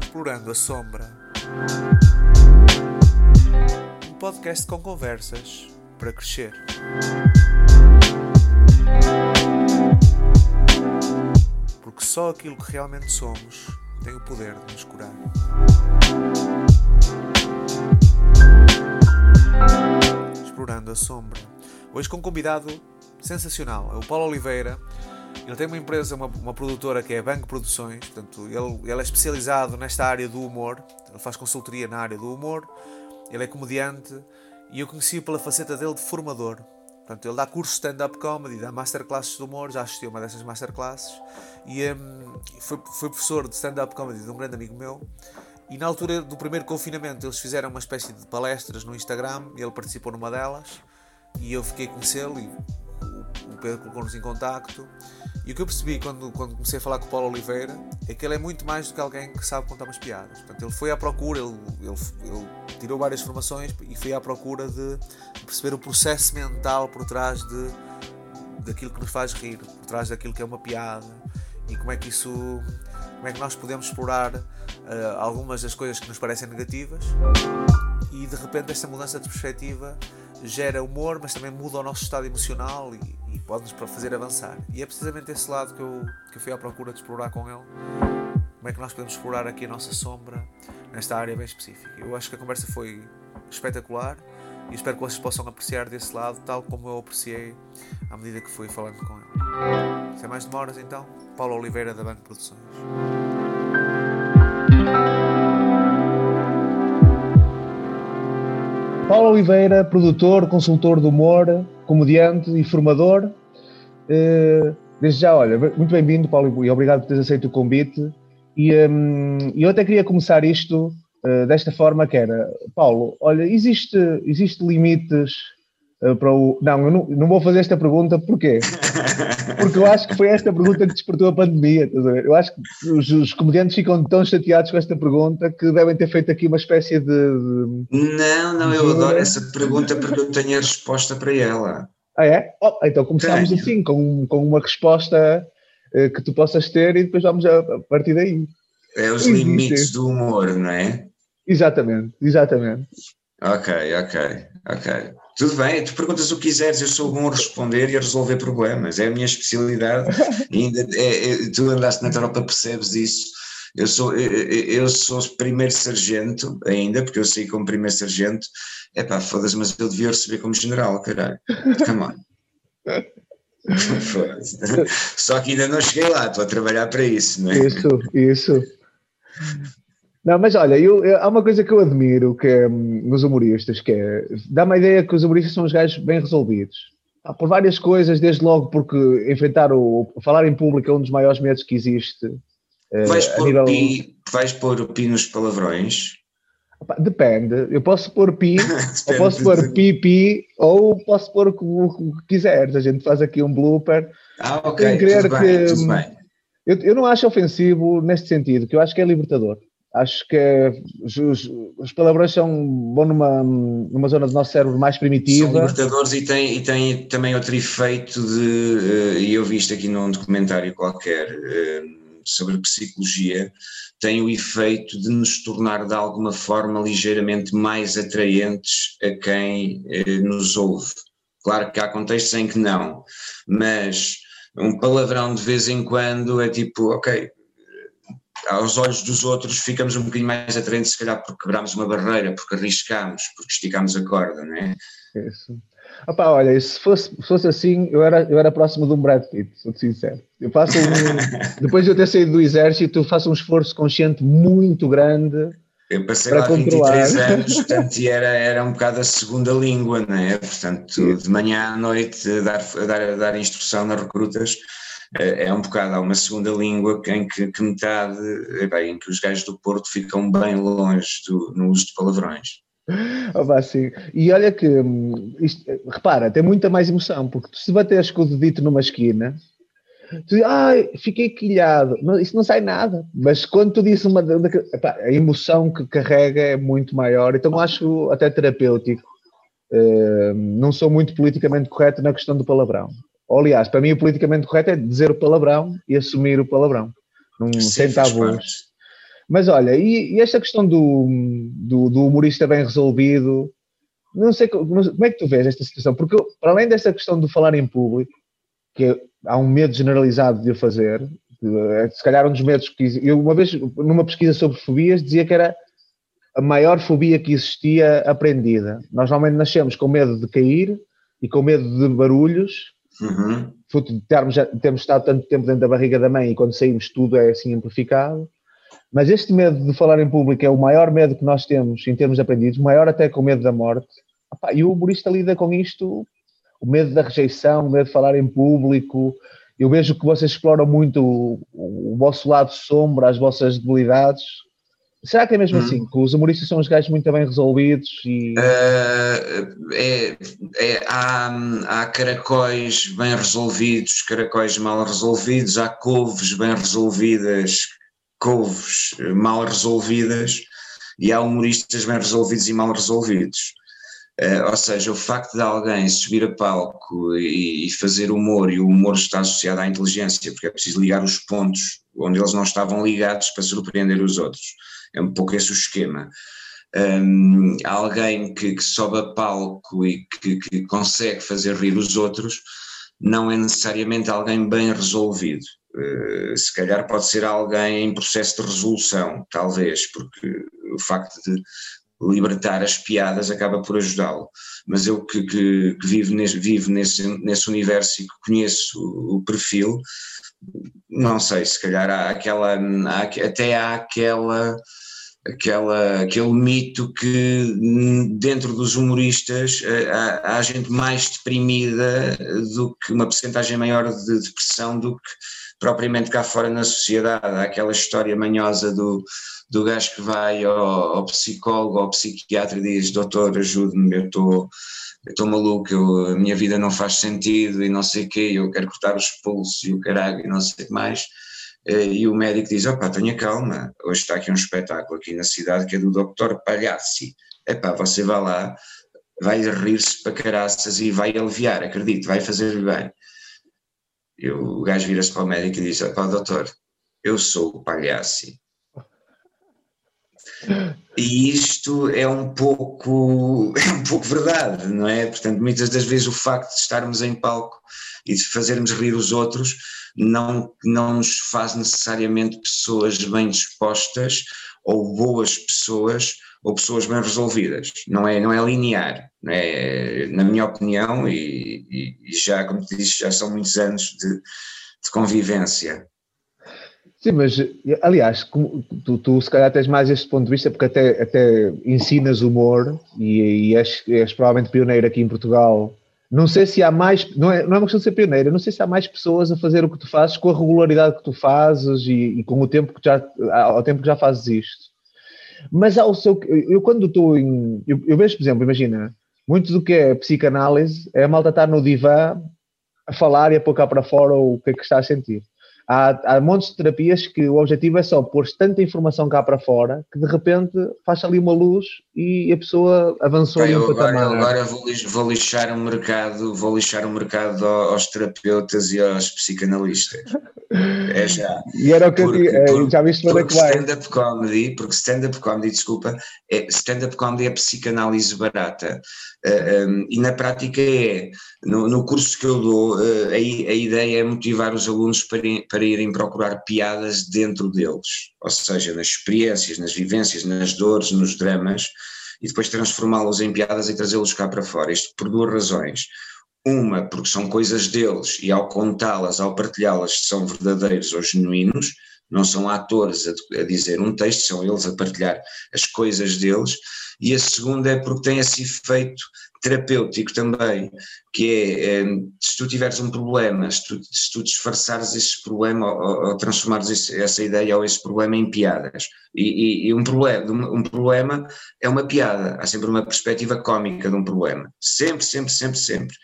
Explorando a Sombra. Um podcast com conversas para crescer. Porque só aquilo que realmente somos tem o poder de nos curar. Explorando a Sombra. Hoje com um convidado sensacional, é o Paulo Oliveira. Ele tem uma empresa, uma, uma produtora que é a Banco Produções, portanto, ele, ele é especializado nesta área do humor, ele faz consultoria na área do humor, ele é comediante e eu conheci-o pela faceta dele de formador. Portanto, ele dá cursos de stand-up comedy, dá masterclasses de humor, já assistiu a uma dessas masterclasses e um, foi, foi professor de stand-up comedy de um grande amigo meu. E na altura do primeiro confinamento eles fizeram uma espécie de palestras no Instagram e ele participou numa delas e eu fiquei a conhecê-lo e o Pedro colocou-nos em contacto. E o que eu percebi quando, quando comecei a falar com o Paulo Oliveira é que ele é muito mais do que alguém que sabe contar umas piadas. Portanto, ele foi à procura, ele, ele, ele tirou várias formações e foi à procura de, perceber o processo mental por trás de, daquilo que nos faz rir, por trás daquilo que é uma piada e como é que isso como é que nós podemos explorar uh, algumas das coisas que nos parecem negativas e de repente esta mudança de perspectiva gera humor, mas também muda o nosso estado emocional e, e pode-nos fazer avançar. E é precisamente esse lado que eu, que eu fui à procura de explorar com ele. Como é que nós podemos explorar aqui a nossa sombra nesta área bem específica. Eu acho que a conversa foi espetacular e espero que vocês possam apreciar desse lado, tal como eu apreciei à medida que fui falando com ele. Sem mais demoras, então, Paulo Oliveira, da Banco Produções. Paulo Oliveira, produtor, consultor de humor, comediante e formador. Uh, desde já, olha, muito bem-vindo, Paulo, e obrigado por teres aceito o convite. E um, eu até queria começar isto uh, desta forma, que era, Paulo, olha, existe, existe limites para o... Não, eu não, não, vou fazer esta pergunta, porquê? Porque eu acho que foi esta pergunta que despertou a pandemia, Eu acho que os, os, comediantes ficam tão chateados com esta pergunta que devem ter feito aqui uma espécie de... Não, não, eu adoro essa pergunta porque eu tenho a resposta para ela. Ah, é? Oh, então começamos Tenho. assim, com, com uma resposta uh, que tu possas ter e depois vamos a, a partir daí. É os Existe. limites do humor, não é? Exatamente, exatamente. Ok, ok, ok. Tudo bem, tu perguntas o que quiseres, eu sou bom a responder e a resolver problemas, é a minha especialidade. ainda é, é, tu andaste na tropa, percebes isso. Eu sou, eu, eu sou primeiro sargento ainda, porque eu saí como primeiro sargento. É pá, foda-se, mas eu devia receber como general, caralho. Come on. Só que ainda não cheguei lá, estou a trabalhar para isso, não é? Isso, isso. Não, mas olha, eu, eu, há uma coisa que eu admiro que é, nos humoristas, que é, dá uma ideia que os humoristas são os gajos bem resolvidos. Ah, por várias coisas, desde logo porque enfrentar o, falar em público é um dos maiores medos que existe. Eh, vais, pôr nível... pi, vais pôr pi nos palavrões? Depende, eu posso pôr pi, ou posso pôr pi ou posso pôr o que quiseres. A gente faz aqui um blooper. Ah, ok, tudo que, bem, tudo bem. Eu, eu não acho ofensivo neste sentido, que eu acho que é libertador. Acho que os, os, palavrões são bom numa, numa zona do nosso cérebro mais primitiva. São libertadores e têm, e têm também outro efeito de, uh, e eu vi isto aqui num documentário qualquer uh, sobre psicologia, tem o efeito de nos tornar de alguma forma ligeiramente mais atraentes a quem uh, nos ouve. Claro que há contextos em que não, mas um palavrão de vez em quando é tipo, ok, aos olhos dos outros ficamos um bocadinho mais atraentes, se calhar porque quebramos uma barreira, porque arriscamos, porque esticamos a corda, não é? Isso. Opa, olha, se fosse, se fosse assim, eu era, eu era próximo de um Brad Pitt, sou sincero. Eu faço um, depois de eu ter saído do exército, eu faço um esforço consciente muito grande. Eu passei para lá controlar. 23 anos, portanto, e era, era um bocado a segunda língua, não é? Portanto, de manhã à noite, a dar, a dar, a dar instrução nas recrutas, é, é um bocado, há uma segunda língua em que, que metade, bem, em que os gajos do Porto ficam bem longe do, no uso de palavrões. Oh, sim. E olha que, hum, isto, repara, tem muita mais emoção, porque se bateres com o dedito numa esquina, Tu dizes, ai, fiquei quilhado. Isso não sai nada. Mas quando tu dizes uma. Epá, a emoção que carrega é muito maior, então acho até terapêutico. Uh, não sou muito politicamente correto na questão do palavrão. Ou, aliás, para mim o politicamente correto é dizer o palavrão e assumir o palavrão. Não, sem tabus. Mas olha, e, e, esta questão do, do, do, humorista bem resolvido, não sei como é que tu vês esta situação, porque para além desta questão de falar em público, que há um medo generalizado de o fazer, é, se calhar um dos medos que eu uma vez numa pesquisa sobre fobias dizia que era a maior fobia que existia aprendida. Nós normalmente nascemos com medo de cair e com medo de barulhos, uhum. termos, termos estado tanto tempo dentro da barriga da mãe e quando saímos tudo é assim amplificado. Mas este medo de falar em público é o maior medo que nós temos em termos aprendidos, maior até com o medo da morte. E o humorista lida com isto, o medo da rejeição, o medo de falar em público. Eu vejo que vocês exploram muito o, o vosso lado sombra, as vossas debilidades. Será que é mesmo hum. assim? Que os humoristas são os gajos muito bem resolvidos? E... Uh, é, é, há, há caracóis bem resolvidos, caracóis mal resolvidos, há couves bem resolvidas couves eh, mal resolvidas e há humoristas bem resolvidos e mal resolvidos. Uh, ou seja, o facto de alguém subir a palco e, e, fazer humor, e o humor está associado à inteligência, porque é preciso ligar os pontos onde eles não estavam ligados para surpreender os outros. É um pouco esse o esquema. Um, alguém que, que, sobe a palco e que, que consegue fazer rir os outros não é necessariamente alguém bem resolvido. Eh, se calhar pode ser alguém em processo de resolução, talvez, porque o facto de libertar as piadas acaba por ajudá-lo. Mas eu que, que, que, vivo, nesse, vivo nesse, nesse universo e que conheço o perfil, não sei, se calhar há aquela, há, até há aquela, aquela, aquele mito que dentro dos humoristas eh, há, há gente mais deprimida do que uma percentagem maior de depressão do que propriamente cá fora na sociedade. Há aquela história manhosa do, do gajo que vai ao, ao psicólogo, ao psiquiatra e diz: Doutor, ajude-me, eu estou. Estou maluco, eu, a minha vida não faz sentido e não sei o quê, eu quero cortar os pulsos e o caralho e não sei o que mais. Eh, e o médico diz: opá, tenha calma, hoje está aqui um espetáculo aqui na cidade que é do Dr. Palhaci. Epá, você vai lá, vai rir-se para caraças e vai aliviar, acredito, vai fazer-lhe bem. E o gajo vira-se para o médico e diz: pá, doutor, eu sou o palhaço. E isto é um pouco é um pouco verdade, não é? Portanto, muitas das vezes o facto de estarmos em palco e de fazermos rir os outros não, não nos faz necessariamente pessoas bem dispostas ou boas pessoas ou pessoas bem resolvidas. Não é, não é linear, não é, na minha opinião, e, e, e já, como te disse, já são muitos anos de, de convivência. Sim, mas aliás, tu, tu, se calhar tens mais este ponto de vista porque até, até ensinas humor e, e és, és, provavelmente pioneiro aqui em Portugal. Não sei se há mais, não é, não é uma questão de ser pioneiro, não sei se há mais pessoas a fazer o que tu fazes com a regularidade que tu fazes e, e com o tempo que já, ao tempo que já fazes isto. Mas ao seu. Eu, quando estou em. Eu, eu, vejo, por exemplo, imagina, muito do que é psicanálise é a malta estar no divã a falar e a pôr cá para fora o que é que está a sentir há, há montes de terapias que o objetivo é só pôr tanta informação cá para fora que de repente faz ali uma luz e a pessoa avançou Bem, um agora, agora vou, vou lixar o mercado, vou lixar o mercado aos terapeutas e aos psicanalistas. É já. E era o que porque, eu, porque, já viste para que vai. Stand-up comedy, porque stand-up comedy, desculpa, é, stand-up comedy é psicanálise barata. Uh, um, e na prática é, no, no curso que eu dou, uh, a, a, ideia é motivar os alunos para, para irem procurar piadas dentro deles, ou seja, nas experiências, nas vivências, nas dores, nos dramas, e depois transformá-los em piadas e trazê-los cá para fora. Isto por duas razões. Uma, porque são coisas deles e ao contá-las, ao partilhá-las, são verdadeiros ou genuínos, não são atores a, a, dizer um texto, são eles a partilhar as coisas deles. E a segunda é porque tem esse efeito terapêutico também, que é, é se tu tiveres um problema, se tu, se tu disfarçares esse problema ou, ou transformares esse, essa ideia ou esse problema em piadas. E, e, e, um, problema, um problema é uma piada, há sempre uma perspectiva cómica de um problema. Sempre, sempre, sempre, sempre.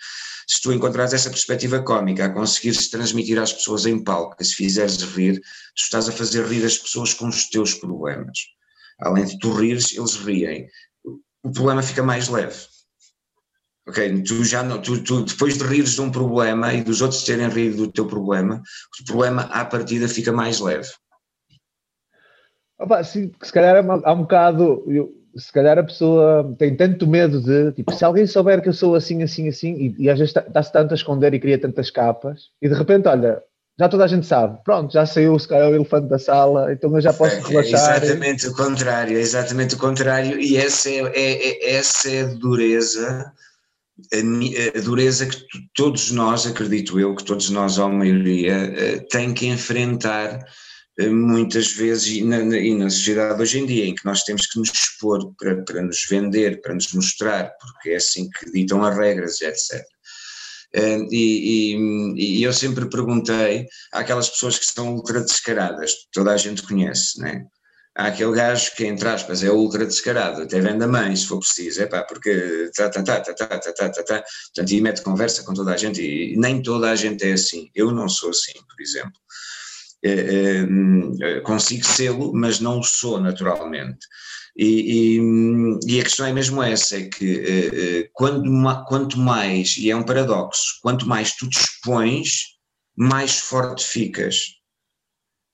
se tu encontrares essa perspectiva cómica, a conseguir-se transmitir às pessoas em palco, se fizeres rir, tu estás a fazer rir as pessoas com os teus problemas. Além de tu rires, eles riem. O problema fica mais leve. Ok, tu já não, tu, tu, depois de rires de um problema e dos outros terem rido do teu problema, o problema à partida fica mais leve. Opa, se, se calhar há um bocado, eu, se calhar a pessoa tem tanto medo de, tipo, se alguém souber que eu sou assim, assim, assim, e, e às vezes está-se tanto a esconder e cria tantas capas, e de repente, olha, já toda a gente sabe, pronto, já saiu se calhar o elefante da sala, então eu já posso é, relaxar. É exatamente o contrário, é exatamente o contrário, e essa é, é, é essa é a dureza, a, a dureza que todos nós, acredito eu, que todos nós, a maioria, eh, tem que enfrentar eh, muitas vezes, e na, e na, sociedade hoje em dia, em que nós temos que nos expor para, para nos vender, para nos mostrar, porque é assim que ditam as regras, etc. Eh, e, e, e, eu sempre perguntei àquelas pessoas que são ultra descaradas, toda a gente conhece, né? Há aquele gajo que, entre aspas, é ultra descarado, até vende a mãe, se for preciso, é pá, porque tá, tá, tá, tá, tá, tá, tá, tá, tá, portanto, e mete conversa com toda a gente, e nem toda a gente é assim, eu não sou assim, por exemplo. Eh, eh, consigo sê-lo, mas não o sou naturalmente. E, e, e, a questão é mesmo essa, é que eh, quando, quanto mais, e é um paradoxo, quanto mais tu te expões, mais forte ficas.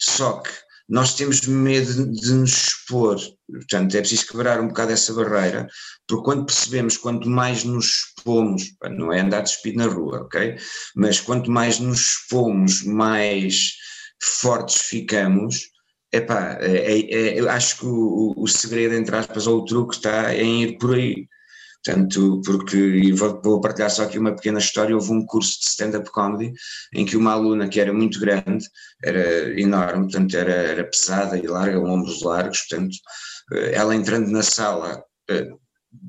Só que nós temos medo de nos expor, portanto é preciso quebrar um bocado essa barreira, porque quando percebemos quanto mais nos expomos, não é andar despido na rua, ok? Mas quanto mais nos expomos, mais fortes ficamos, epá, é, é, é, eu acho que o, o, segredo, entre aspas, ou o truque está em ir por aí. Portanto, porque, e vou, vou, partilhar só aqui uma pequena história, houve um curso de stand-up comedy em que uma aluna que era muito grande, era enorme, portanto era, era pesada e larga, ombros largos, portanto, eh, ela entrando na sala, eh,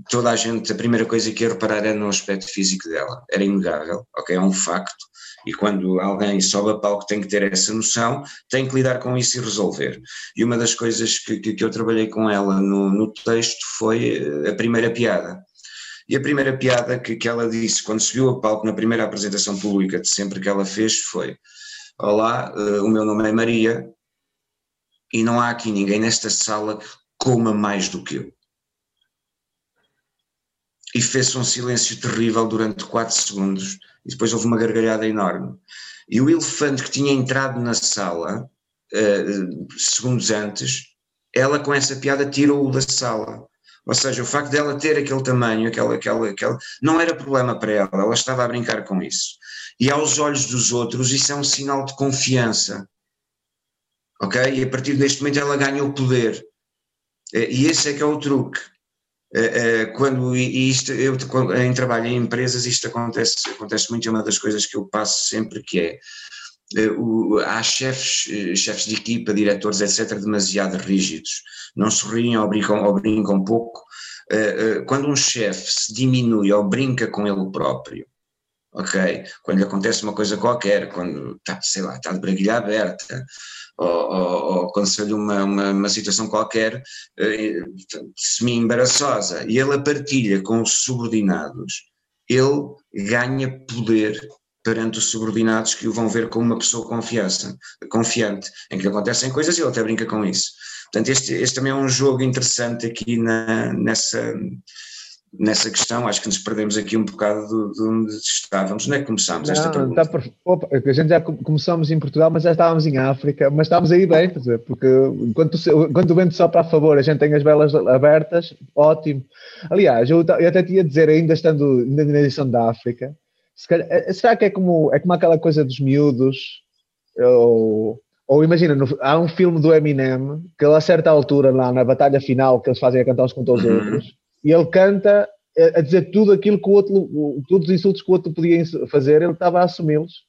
toda a gente, a primeira coisa que ia reparar era no aspecto físico dela, era inegável, ok, é um facto, e quando alguém sobe a palco tem que ter essa noção, tem que lidar com isso e resolver. E uma das coisas que, que, que eu trabalhei com ela no, no, texto foi eh, a primeira piada. E a primeira piada que, que ela disse quando subiu a palco na primeira apresentação pública de sempre que ela fez foi: Olá, uh, o meu nome é Maria e não há aqui ninguém nesta sala que coma mais do que eu e fez-se um silêncio terrível durante 4 segundos e depois houve uma gargalhada enorme. E o elefante que tinha entrado na sala, uh, segundos antes, ela com essa piada tirou-o da sala. Ou seja, o facto dela ter aquele tamanho, aquela, aquela, aquela, não era problema para ela, ela estava a brincar com isso. E aos olhos dos outros, isso é um sinal de confiança. Ok? E a partir deste momento ela ganha o poder. Eh, e esse é que é o truque. Eh, eh, quando isto, eu em trabalho em empresas, isto acontece, acontece muito, é uma das coisas que eu passo sempre que é, eh, o, há chefes, chefes de equipa, diretores, etc., demasiado rígidos, não sorriem ou brincam, ou brincam pouco. Quando um chefe se diminui ou brinca com ele próprio, ok? Quando lhe acontece uma coisa qualquer, quando está, sei lá, está de braguilha aberta, ou, ou, ou lhe uma, uma, uma, situação qualquer eh, semi-embaraçosa, e ele a partilha com os subordinados, ele ganha poder perante os subordinados que o vão ver como uma pessoa confiança, confiante, em que lhe acontecem coisas e ele até brinca com isso. Portanto, este, este também é um jogo interessante aqui na, nessa, nessa questão, acho que nos perdemos aqui um bocado de, de onde estávamos. Não é que começámos esta pergunta? Está por, opa, a gente já começamos em Portugal, mas já estávamos em África, mas estávamos aí bem, porque quando, quando o vento sopra a favor, a gente tem as velas abertas, ótimo. Aliás, eu, eu até tinha a dizer, ainda estando na edição da África, se calhar, eh, será que é como, é como aquela coisa dos miúdos, ou, ou imagina, no, há um filme do Eminem, que a certa altura, lá na batalha final, que eles fazem a cantar uns contra os uhum. outros, e ele canta a dizer tudo aquilo que o outro, todos os insultos que o outro podia fazer, ele estava a assumi-los.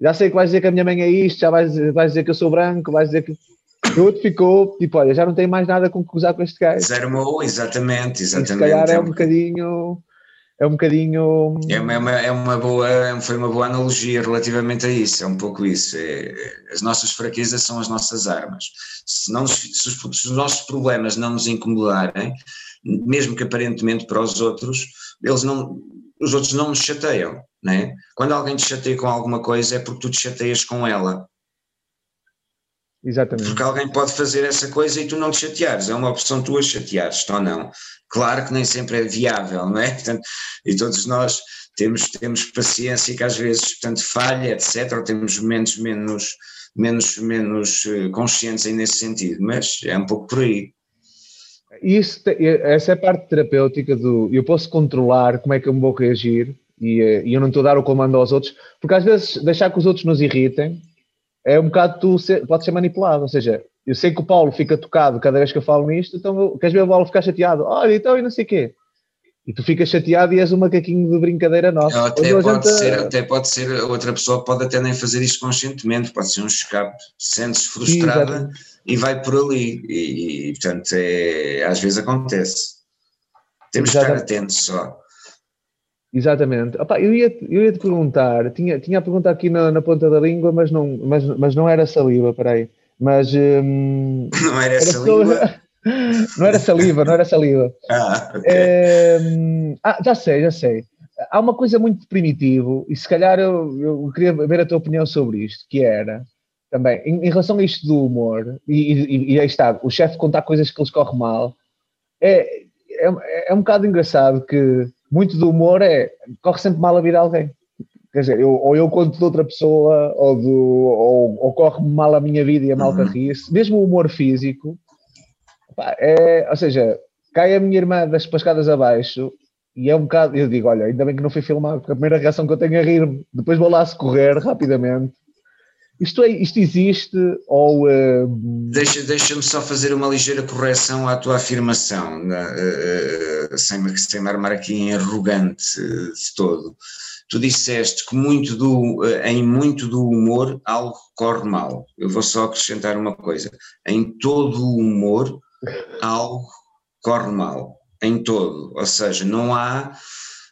Já sei que vais dizer que a minha mãe é isto, já vais, vais dizer que eu sou branco, vais dizer que. O outro ficou, tipo, olha, já não tem mais nada com que usar com este gajo. Desarmou, exatamente, exatamente. E se calhar é um bocadinho. É um bocadinho. É uma, é uma, é uma boa, foi uma boa analogia relativamente a isso, é um pouco isso. É, as nossas fraquezas são as nossas armas. Se, não, se, os, se os nossos problemas não nos incomodarem, mesmo que aparentemente para os outros, eles não, os outros não nos chateiam, né? Quando alguém te chateia com alguma coisa é porque tu te chateias com ela. Exatamente. Porque alguém pode fazer essa coisa e tu não te chateares, é uma opção tua chateares ou não. Claro que nem sempre é viável, não é? Portanto, e todos nós temos, temos paciência que às vezes, portanto, falha, etc., ou temos momentos menos, menos, menos eh, conscientes aí nesse sentido, mas é um pouco por aí. Isso, essa é a parte terapêutica do eu posso controlar como é que eu me vou reagir e, eh, e eu não estou a dar o comando aos outros, porque às vezes deixar que os outros nos irritem é um bocado tu ser, pode ser manipulado, ou seja, eu sei que o Paulo fica tocado cada vez que eu falo nisto, então queres ver o Paulo ficar chateado? Olha, então e não sei o quê. E tu ficas chateado e és um macaquinho de brincadeira nossa. Até pode, gente... ser, até pode ser, outra pessoa pode até nem fazer isto conscientemente, pode ser um escape, sentes frustrada e vai por ali. E, e portanto, é, às vezes acontece. Temos que estar atentos só. Exatamente. Opa, eu, ia, eu ia te perguntar, tinha, tinha a pergunta aqui na, na ponta da língua, mas não, mas, mas não era saliva, peraí. Mas. Hum, não era, era saliva? não era saliva, não era saliva. Ah, okay. é, ah, já sei, já sei. Há uma coisa muito primitivo, e se calhar eu, eu queria ver a tua opinião sobre isto, que era também, em, em relação a isto do humor, e, e, e aí está, o chefe contar coisas que eles correm mal, é, é, é um bocado engraçado que muito do humor é corre sempre mal a vida alguém. Quer dizer, eu, ou eu conto de outra pessoa, ou, do, ou, ou corre mal a minha vida e a malta uhum. ri-se. Mesmo o humor físico, pá, é, ou seja, cai a minha irmã das pascadas abaixo e é um bocado. Eu digo, olha, ainda bem que não foi filmado, porque a primeira reação que eu tenho é rir-me. Depois vou lá se correr rapidamente isto, é, isto existe ou. Uh... Deixa, deixa-me só fazer uma ligeira correção à tua afirmação, uh, sem, sem me armar aqui arrogante de todo. Tu disseste que muito do, em muito do humor algo corre mal. Eu vou só acrescentar uma coisa: em todo o humor algo corre mal. Em todo. Ou seja, não há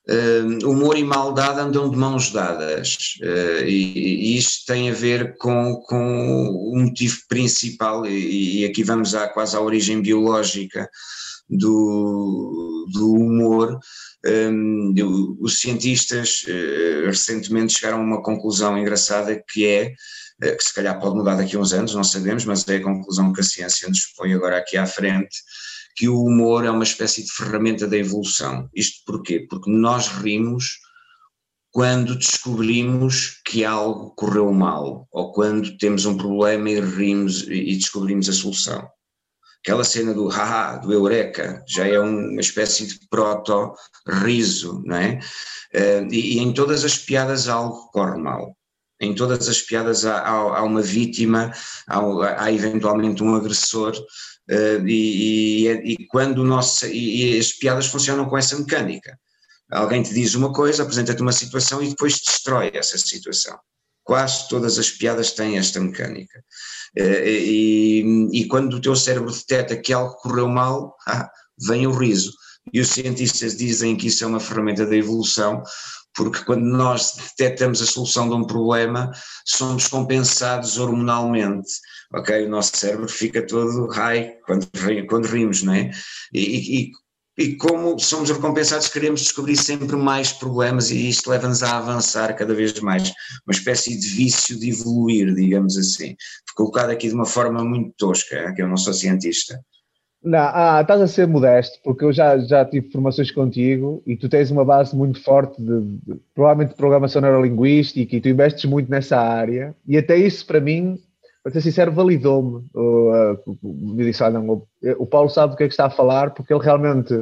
Uh, humor e maldade andam de mãos dadas uh, e, e, isto tem a ver com, com o motivo principal e, e, aqui vamos à, quase à origem biológica do, do humor. Um, os cientistas uh, recentemente chegaram a uma conclusão engraçada que é que se calhar pode mudar daqui a uns anos, não sabemos, mas é a conclusão que a ciência nos põe agora aqui à frente, que o humor é uma espécie de ferramenta da evolução. Isto porquê? Porque nós rimos quando descobrimos que algo correu mal, ou quando temos um problema e rimos e descobrimos a solução. Aquela cena do haha, do eureka, já é uma espécie de proto-riso, não é? Eh, e, e, em todas as piadas algo corre mal. Em todas as piadas há, há, há uma vítima, há, há eventualmente um agressor, Uh, e, e, e, quando nosso, e, e, as piadas funcionam com essa mecânica. Alguém te diz uma coisa, apresenta-te uma situação e depois destrói essa situação. Quase todas as piadas têm esta mecânica. Uh, e, quando o teu cérebro detecta que algo correu mal, ah, vem o riso. E os cientistas dizem que isso é uma ferramenta da evolução, porque quando nós detectamos a solução de um problema, somos compensados hormonalmente ok? O nosso cérebro fica todo high quando, quando rimos, não é? E, e, e como somos recompensados, queremos descobrir sempre mais problemas e isto leva-nos a avançar cada vez mais. Uma espécie de vício de evoluir, digamos assim. Colocado aqui de uma forma muito tosca, que eu não sou cientista. Não, ah, estás a ser modesto, porque eu já, já tive formações contigo e tu tens uma base muito forte de, de provavelmente de programação neurolinguística e tu investes muito nessa área e até isso para mim para ser sincero, validou-me. Me disse: ah, não, o, o Paulo sabe do que é que está a falar, porque ele realmente,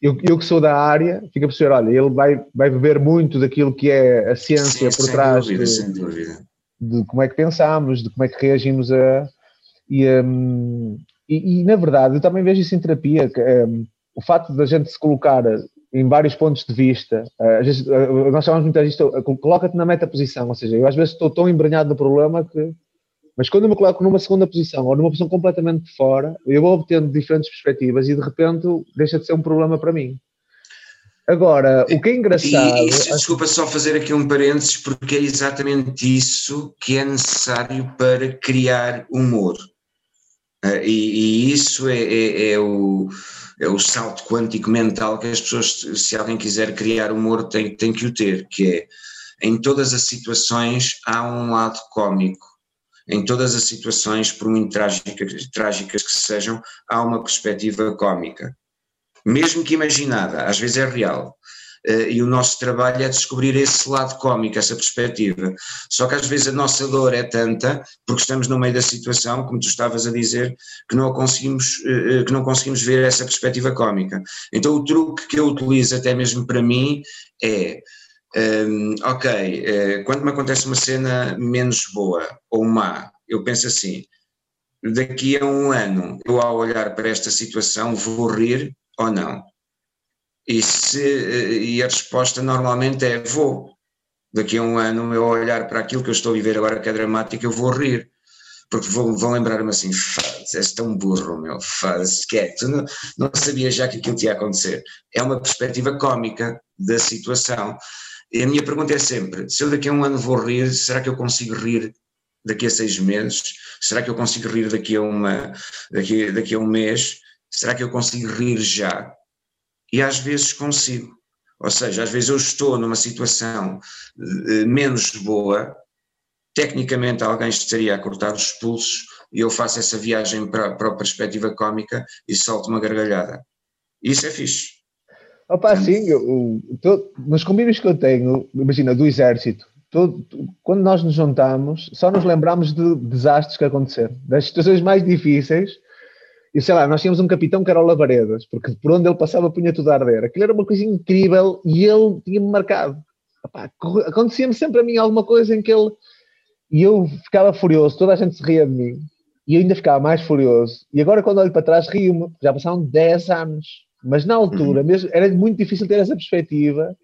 eu, eu que sou da área, fica a perceber: olha, ele vai, vai beber muito daquilo que é a ciência Sim, por trás dúvida, de, de, como é que pensamos, de como é que reagimos a. E, um, e, e, na verdade, eu também vejo isso em terapia, que, um, o facto da gente se colocar em vários pontos de vista, uh, vezes, nós chamamos disto, uh, coloca-te na meta-posição, ou seja, eu às vezes estou tão embranhado no problema que mas quando eu me coloco numa segunda posição ou numa posição completamente de fora, eu vou obtendo diferentes perspectivas e de repente deixa de ser um problema para mim. Agora, o que é engraçado. E, e, desculpa só fazer aqui um parênteses, porque é exatamente isso que é necessário para criar humor. Uh, e, e, isso é, é, é, o, é o salto quântico mental que as pessoas, se alguém quiser criar humor, tem, tem que o ter, que é em todas as situações há um lado cômico. Em todas as situações, por muito trágicas, trágicas que sejam, há uma perspectiva cômica. Mesmo que imaginada, às vezes é real. Uh, e o nosso trabalho é descobrir esse lado cómico, essa perspectiva. Só que às vezes a nossa dor é tanta, porque estamos no meio da situação, como tu estavas a dizer, que não conseguimos, uh, que não conseguimos ver essa perspectiva cómica. Então o truque que eu utilizo até mesmo para mim é um, ok, uh, quando me acontece uma cena menos boa ou má, eu penso assim: daqui a um ano, eu ao olhar para esta situação vou rir ou não? E, se, uh, e a resposta normalmente é: vou. Daqui a um ano, eu olhar para aquilo que eu estou a viver agora que é dramático, eu vou rir porque vão, vão lembrar-me assim, faz, és tão burro, meu, faz, que tu não, não já que aquilo ia acontecer. É uma perspectiva cómica da situação. E a minha pergunta é sempre: se eu daqui a um ano vou rir, será que eu consigo rir daqui a seis meses? Será que eu consigo rir daqui a, uma, daqui, daqui a um mês? Será que eu consigo rir já? E às vezes consigo. Ou seja, às vezes eu estou numa situação eh, menos boa, tecnicamente alguém estaria a cortar os pulsos e eu faço essa viagem para, para a perspectiva cómica e solto uma gargalhada. Isso é fixe. Opa, sim, eu, eu, nos convívios que eu tenho, imagina, do exército, quando nós nos juntamos, só nos lembramos de desastres que aconteceram, das situações mais difíceis. E sei lá, nós tínhamos um capitão que era o Lavaredas, porque por onde ele passava punha tudo a arder. Aquilo era uma coisa incrível e ele tinha-me marcado. Acontecia-me sempre a mim alguma coisa em que ele. E eu ficava furioso, toda a gente se ria de mim. E eu ainda ficava mais furioso. E agora, quando olho para trás, rio-me. Já passaram 10 anos. Mas na altura, uhum. mesmo, era muito difícil ter essa perspectiva,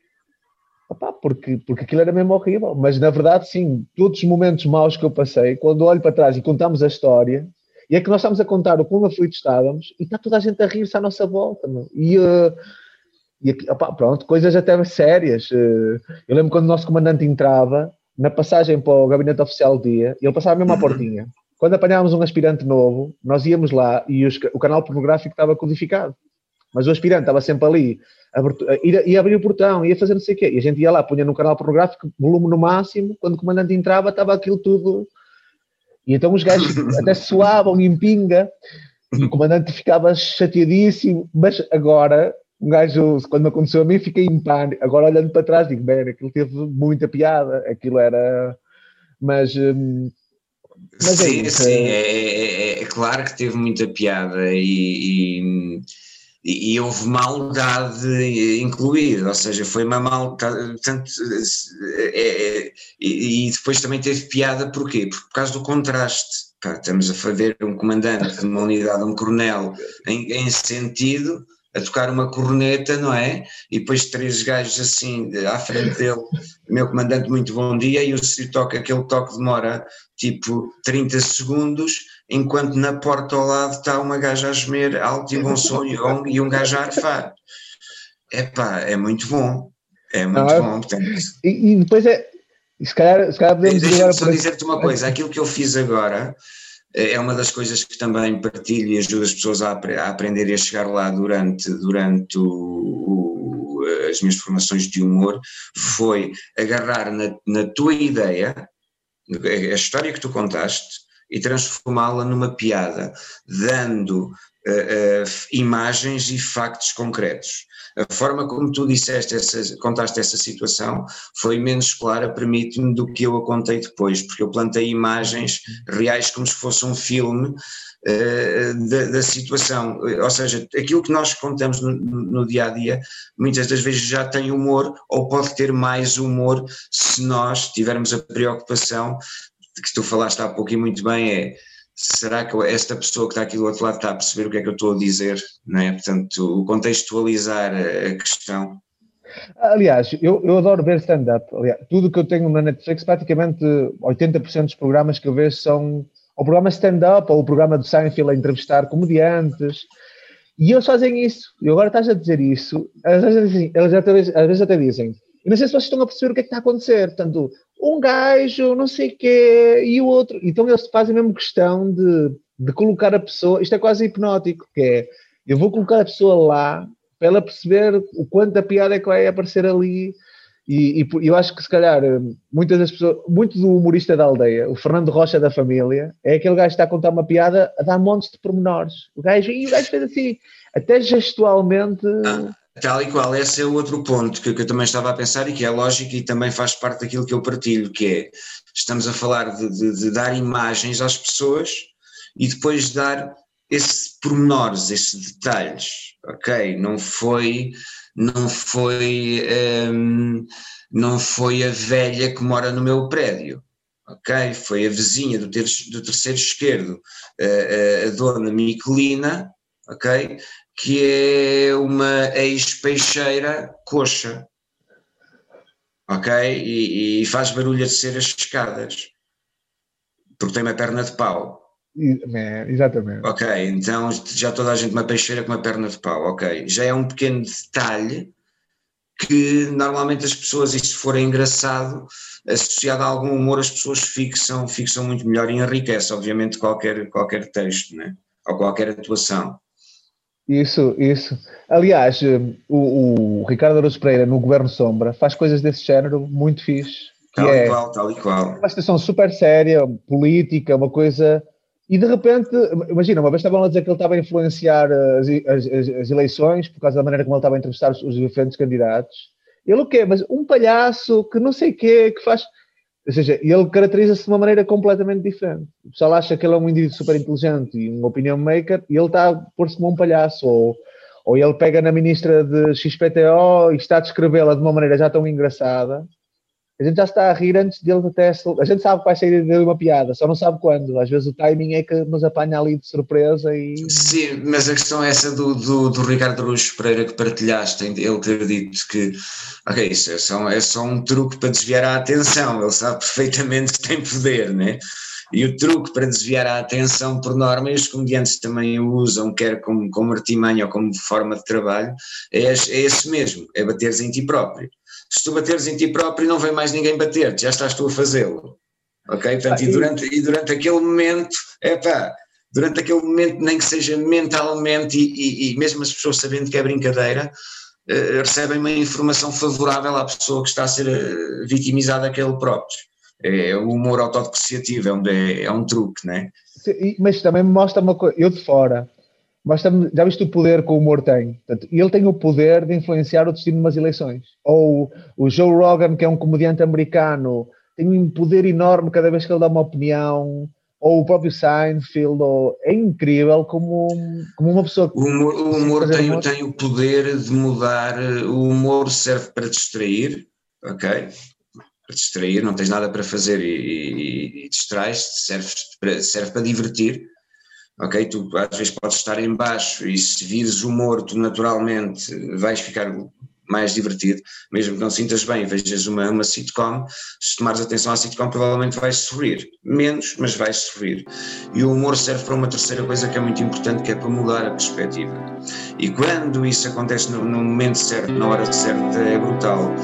opá, porque, porque aquilo era mesmo horrível. Mas na verdade, sim, todos os momentos maus que eu passei, quando olho para trás e contamos a história, e é que nós estamos a contar o quão aflitos estávamos, e está toda a gente a rir-se à nossa volta. Meu. E, uh, e opá, pronto, coisas até sérias. Uh, eu lembro quando o nosso comandante entrava, na passagem para o gabinete oficial do dia, ele passava mesmo à uhum. portinha. Quando apanhávamos um aspirante novo, nós íamos lá e os, o canal pornográfico estava codificado. Mas o aspirante estava sempre ali, ia, ia abrir o portão, ia fazer não sei o quê. E a gente ia lá, punha no canal pornográfico, volume no máximo, quando o comandante entrava, estava aquilo tudo. E então os gajos até suavam em pinga, e o comandante ficava chateadíssimo, mas agora, um gajo, quando me aconteceu a mim, fiquei em pânico. Agora olhando para trás, digo, bem, aquilo teve muita piada, aquilo era. Mas. Hum, mas é sim, é sim, é, é, é, claro que teve muita piada e, e e, houve maldade incluída, ou seja, foi uma maldade, portanto, é, é, e, depois também teve piada, porquê? Por causa do contraste, Pá, estamos a ver um comandante de uma unidade, um coronel, em, em sentido, a tocar uma corneta, não é? E depois três gajos assim à frente dele, meu comandante, muito bom dia, e o toca aquele toque demora tipo 30 segundos, enquanto na porta ao lado está uma gaja a gemer alto e bom sonho e um gajo a arfar. Epá, é muito bom, é muito ah, bom. Portanto, e, e, depois é, se calhar, se calhar podemos Deixa-me só dizer-te uma coisa, aquilo que eu fiz agora eh, é uma das coisas que também partilho e ajuda as pessoas a, a aprender e a chegar lá durante, durante o, o, as minhas formações de humor, foi agarrar na, na tua ideia, a história que tu contaste, e transformá-la numa piada, dando uh, uh, imagens e factos concretos. A forma como tu disseste essa, contaste essa situação foi menos clara, permite-me, do que eu a contei depois, porque eu plantei imagens reais como se fosse um filme uh, da, da, situação. Ou seja, aquilo que nós contamos no, no, dia a dia, muitas das vezes já tem humor, ou pode ter mais humor se nós tivermos a preocupação que tu falaste há pouco e muito bem é será que esta pessoa que está aqui do outro lado está a perceber o que é que eu estou a dizer, não é? Portanto, contextualizar a questão. Aliás, eu, eu adoro ver stand-up. Tudo que eu tenho na Netflix, praticamente 80% dos programas que eu vejo são o programa stand-up ou o programa do Seinfeld a entrevistar comediantes. E eles fazem isso. E agora estás a dizer isso. Às vezes, eles até, às vezes até dizem e não sei se vocês estão a perceber o que é que está a acontecer. Portanto, um gajo, não sei o quê, e o outro. Então eles fazem mesmo questão de, de colocar a pessoa. Isto é quase hipnótico, que é eu vou colocar a pessoa lá para ela perceber o quanto a piada é que vai aparecer ali. E, e, eu acho que se calhar muitas das pessoas, muito do humorista da aldeia, o Fernando Rocha da família, é aquele gajo que está a contar uma piada a dar montes de pormenores. O gajo, e o gajo fez assim, até gestualmente. Tal e qual, esse é o outro ponto que, que, eu também estava a pensar e que é lógico e também faz parte daquilo que eu partilho, que é estamos a falar de, de, de dar imagens às pessoas e depois dar esses pormenores, esses detalhes, ok? Não foi não foi, um, não foi a velha que mora no meu prédio, ok? Foi a vizinha do, ter, do terceiro esquerdo, a, a, a dona Miquelina, ok? Que é uma ex-peixeira coxa, ok? E, e faz barulho a descer as escadas, porque tem uma perna de pau. É, exatamente. Ok, então já toda a gente uma peixeira com uma perna de pau, ok. Já é um pequeno detalhe que normalmente as pessoas, e se for engraçado, associado a algum humor, as pessoas fixam, fixam muito melhor e enriquece, obviamente, qualquer, qualquer texto, né? ou qualquer atuação. Isso, isso. Aliás, o, o Ricardo Araújo Pereira no Governo Sombra faz coisas desse género muito fixe. Tal é e qual, tal e qual. Uma situação super séria, política, uma coisa e de repente, imagina, uma vez estavam a dizer que ele estava a influenciar as, as, as, eleições por causa da maneira como ele estava a entrevistar os, os diferentes candidatos. Ele o quê? Mas um palhaço que não sei o quê, que faz. Ou seja, ele caracteriza-se de uma maneira completamente diferente. O pessoal acha que ele é um indivíduo super inteligente e um opinion maker e ele está a pôr-se como um palhaço. Ou, ou ele pega na ministra de XPTO e está a descrevê-la de uma maneira já tão engraçada a gente já está a rir antes dele até. A gente sabe que vai sair dele uma piada, só não sabe quando. Às vezes o timing é que nos apanha ali de surpresa e. Sim, mas a questão é essa do, do, do Ricardo Ruxo Pereira que partilhaste, ele ter dito que, ok, isso é só, é só um truque para desviar a atenção, ele sabe perfeitamente que tem poder, né? E o truque para desviar a atenção, por norma, e os comediantes também o usam, quer como, como artimanha ou como forma de trabalho, é, é esse mesmo, é bateres em ti próprio se tu bateres em ti próprio, não vem mais ninguém bater-te, já estás tu a fazê-lo. Ok? Portanto, ah, e, durante, e durante aquele momento, é pá, durante aquele momento, nem que seja mentalmente, e, e, e mesmo as pessoas sabendo que é brincadeira, uh, recebem uma informação favorável à pessoa que está a ser uh, vitimizada aquele próprio. É o humor autodepreciativo, é um, é um truque, não é? Mas também me mostra uma coisa, eu de fora, mas já viste o poder que o humor tem? Portanto, ele tem o poder de influenciar o destino de umas eleições. Ou o Joe Rogan, que é um comediante americano, tem um poder enorme cada vez que ele dá uma opinião. Ou o próprio Seinfeld, ou... é incrível como, como uma pessoa... O humor, o humor, tem, humor tem o poder de mudar, o humor serve para distrair, ok? Para distrair, não tens nada para fazer e, e, e distrais-te, serve, serve para divertir, ok? Tu às vezes podes estar em baixo e se vires o morto naturalmente vais ficar mais divertido, mesmo que não sintas bem, vejas uma, uma sitcom, se tomares atenção à sitcom provavelmente vais sorrir, menos, mas vais sorrir. E o humor serve para uma terceira coisa que é muito importante, que é para mudar a perspectiva. E quando isso acontece no, no momento certo, na hora certa, é brutal,